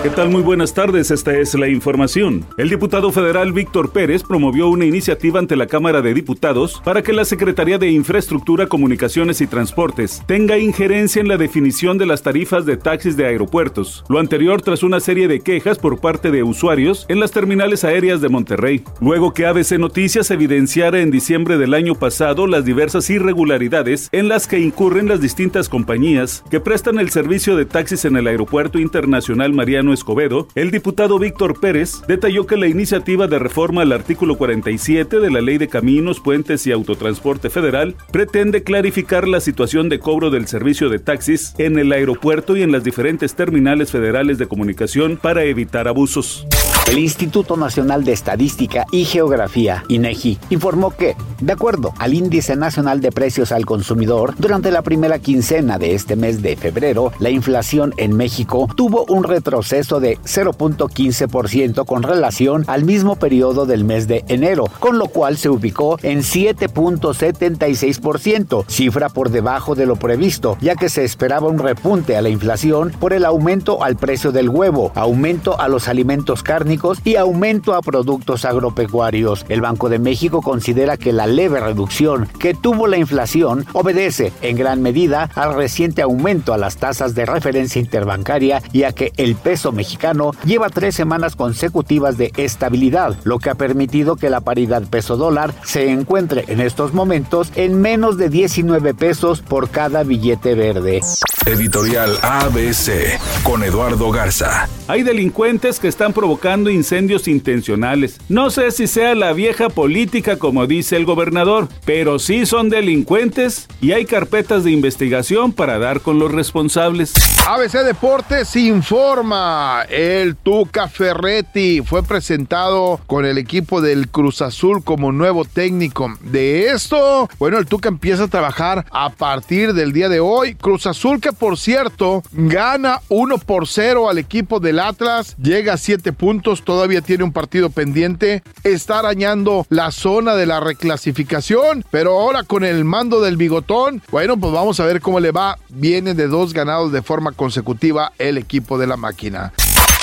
¿Qué tal? Muy buenas tardes, esta es la información. El diputado federal Víctor Pérez promovió una iniciativa ante la Cámara de Diputados para que la Secretaría de Infraestructura, Comunicaciones y Transportes tenga injerencia en la definición de las tarifas de taxis de aeropuertos. Lo anterior tras una serie de quejas por parte de usuarios en las terminales aéreas de Monterrey. Luego que ABC Noticias evidenciara en diciembre del año pasado las diversas irregularidades en las que incurren las distintas compañías que prestan el servicio de taxis en el Aeropuerto Internacional Mariano Escobedo, el diputado Víctor Pérez detalló que la iniciativa de reforma al artículo 47 de la Ley de Caminos, Puentes y Autotransporte Federal pretende clarificar la situación de cobro del servicio de taxis en el aeropuerto y en las diferentes terminales federales de comunicación para evitar abusos. El Instituto Nacional de Estadística y Geografía, INEGI, informó que, de acuerdo al Índice Nacional de Precios al Consumidor, durante la primera quincena de este mes de febrero, la inflación en México tuvo un retroceso de 0.15% con relación al mismo periodo del mes de enero, con lo cual se ubicó en 7.76%, cifra por debajo de lo previsto, ya que se esperaba un repunte a la inflación por el aumento al precio del huevo, aumento a los alimentos cárnicos y aumento a productos agropecuarios. El Banco de México considera que la leve reducción que tuvo la inflación obedece en gran medida al reciente aumento a las tasas de referencia interbancaria y a que el peso mexicano lleva tres semanas consecutivas de estabilidad, lo que ha permitido que la paridad peso dólar se encuentre en estos momentos en menos de 19 pesos por cada billete verde. Editorial ABC con Eduardo Garza. Hay delincuentes que están provocando incendios intencionales. No sé si sea la vieja política como dice el gobernador, pero sí son delincuentes y hay carpetas de investigación para dar con los responsables. ABC Deportes informa. El Tuca Ferretti fue presentado con el equipo del Cruz Azul como nuevo técnico. De esto, bueno, el Tuca empieza a trabajar a partir del día de hoy. Cruz Azul que por cierto gana 1 por 0 al equipo del Atlas, llega a 7 puntos, todavía tiene un partido pendiente, está arañando la zona de la reclasificación, pero ahora con el mando del bigotón, bueno, pues vamos a ver cómo le va. Viene de dos ganados de forma consecutiva el equipo de la máquina.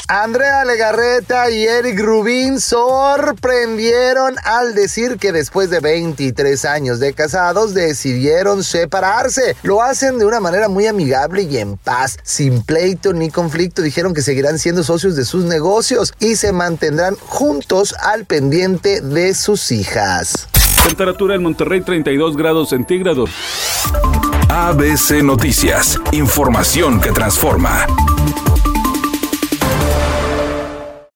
Andrea Legarreta y Eric Rubin sorprendieron al decir que después de 23 años de casados decidieron separarse. Lo hacen de una manera muy amigable y en paz, sin pleito ni conflicto. Dijeron que seguirán siendo socios de sus negocios y se mantendrán juntos al pendiente de sus hijas. Temperatura en Monterrey 32 grados centígrados. ABC Noticias, información que transforma.